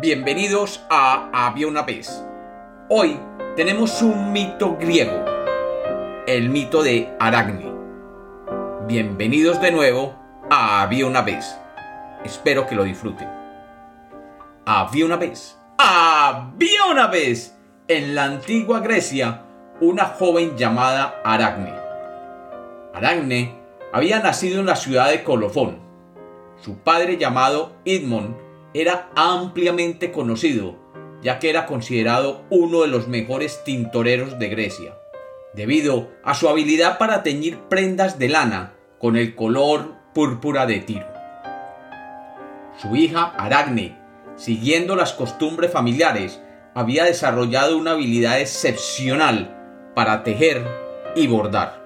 Bienvenidos a Había una vez. Hoy tenemos un mito griego, el mito de Aracne. Bienvenidos de nuevo a Había una vez. Espero que lo disfruten. Había una vez, había una vez en la antigua Grecia una joven llamada Aracne. Aracne había nacido en la ciudad de Colofón. Su padre llamado Idmon era ampliamente conocido, ya que era considerado uno de los mejores tintoreros de Grecia, debido a su habilidad para teñir prendas de lana con el color púrpura de Tiro. Su hija Aracne, siguiendo las costumbres familiares, había desarrollado una habilidad excepcional para tejer y bordar.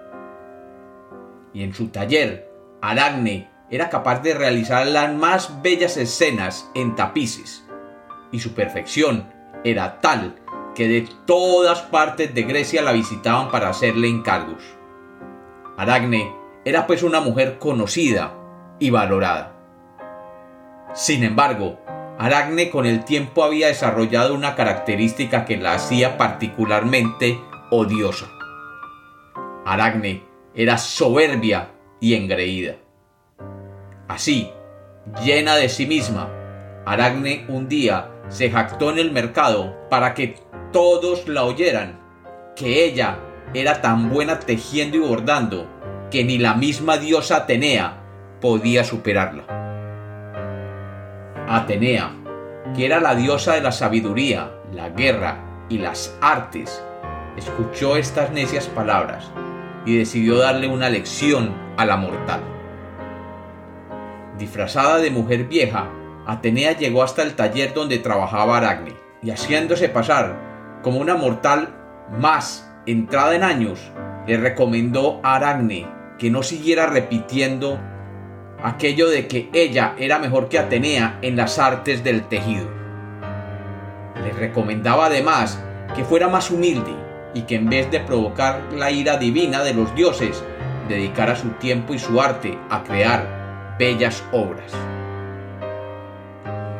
Y en su taller, Aracne era capaz de realizar las más bellas escenas en tapices, y su perfección era tal que de todas partes de Grecia la visitaban para hacerle encargos. Aracne era pues una mujer conocida y valorada. Sin embargo, Aracne con el tiempo había desarrollado una característica que la hacía particularmente odiosa. Aracne era soberbia y engreída. Así, llena de sí misma, Aracne un día se jactó en el mercado para que todos la oyeran, que ella era tan buena tejiendo y bordando que ni la misma diosa Atenea podía superarla. Atenea, que era la diosa de la sabiduría, la guerra y las artes, escuchó estas necias palabras y decidió darle una lección a la mortal. Disfrazada de mujer vieja, Atenea llegó hasta el taller donde trabajaba Aracne, y haciéndose pasar como una mortal más entrada en años, le recomendó a Aracne que no siguiera repitiendo aquello de que ella era mejor que Atenea en las artes del tejido. Le recomendaba además que fuera más humilde y que en vez de provocar la ira divina de los dioses, dedicara su tiempo y su arte a crear bellas obras.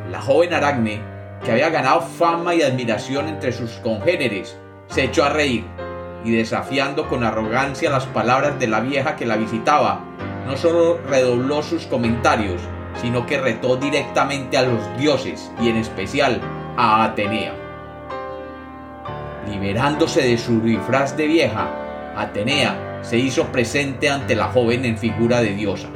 La joven Aracne, que había ganado fama y admiración entre sus congéneres, se echó a reír y desafiando con arrogancia las palabras de la vieja que la visitaba, no solo redobló sus comentarios, sino que retó directamente a los dioses y en especial a Atenea. Liberándose de su disfraz de vieja, Atenea se hizo presente ante la joven en figura de diosa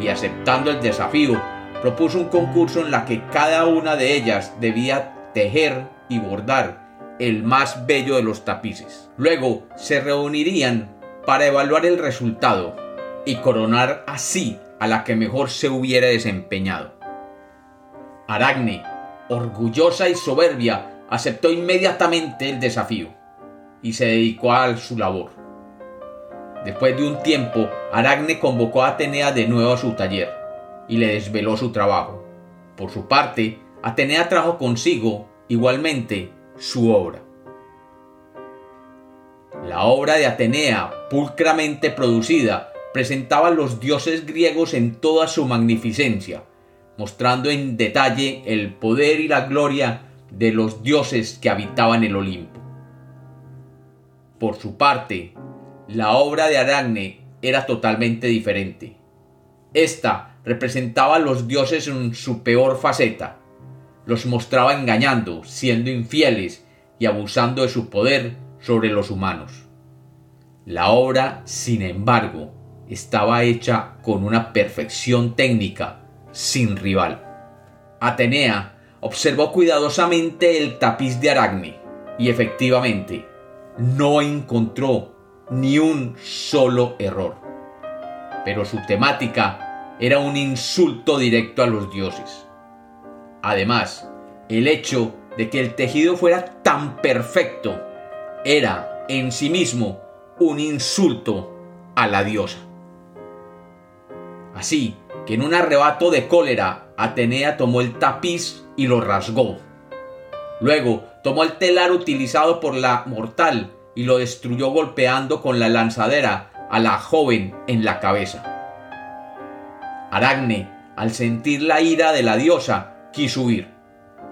y aceptando el desafío, propuso un concurso en la que cada una de ellas debía tejer y bordar el más bello de los tapices. Luego se reunirían para evaluar el resultado y coronar así a la que mejor se hubiera desempeñado. Aracne, orgullosa y soberbia, aceptó inmediatamente el desafío y se dedicó a su labor. Después de un tiempo, Aracne convocó a Atenea de nuevo a su taller y le desveló su trabajo. Por su parte, Atenea trajo consigo, igualmente, su obra. La obra de Atenea, pulcramente producida, presentaba a los dioses griegos en toda su magnificencia, mostrando en detalle el poder y la gloria de los dioses que habitaban el Olimpo. Por su parte, la obra de Aracne era totalmente diferente. Esta representaba a los dioses en su peor faceta. Los mostraba engañando, siendo infieles y abusando de su poder sobre los humanos. La obra, sin embargo, estaba hecha con una perfección técnica sin rival. Atenea observó cuidadosamente el tapiz de Aracne y efectivamente no encontró ni un solo error. Pero su temática era un insulto directo a los dioses. Además, el hecho de que el tejido fuera tan perfecto era en sí mismo un insulto a la diosa. Así que en un arrebato de cólera, Atenea tomó el tapiz y lo rasgó. Luego tomó el telar utilizado por la mortal y lo destruyó golpeando con la lanzadera a la joven en la cabeza. Aracne, al sentir la ira de la diosa, quiso huir,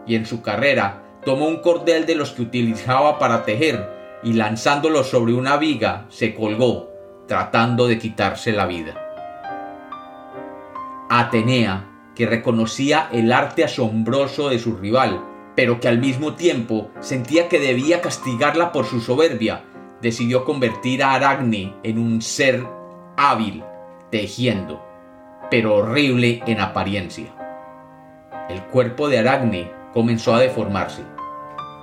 y en su carrera tomó un cordel de los que utilizaba para tejer y lanzándolo sobre una viga se colgó, tratando de quitarse la vida. Atenea, que reconocía el arte asombroso de su rival, pero que al mismo tiempo sentía que debía castigarla por su soberbia, decidió convertir a Aracne en un ser hábil, tejiendo, pero horrible en apariencia. El cuerpo de Aracne comenzó a deformarse.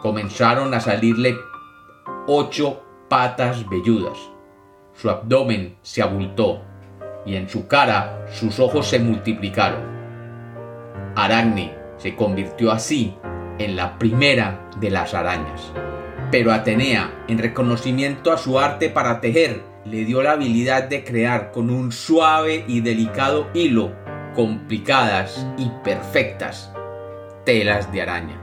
Comenzaron a salirle ocho patas velludas. Su abdomen se abultó y en su cara sus ojos se multiplicaron. Aracne se convirtió así en la primera de las arañas. Pero Atenea, en reconocimiento a su arte para tejer, le dio la habilidad de crear con un suave y delicado hilo complicadas y perfectas telas de araña.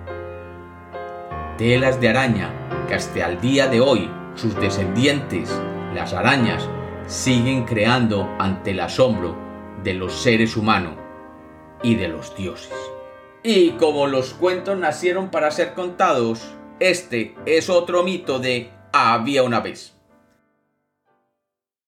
Telas de araña que hasta el día de hoy sus descendientes, las arañas, siguen creando ante el asombro de los seres humanos y de los dioses. Y como los cuentos nacieron para ser contados, este es otro mito de había una vez.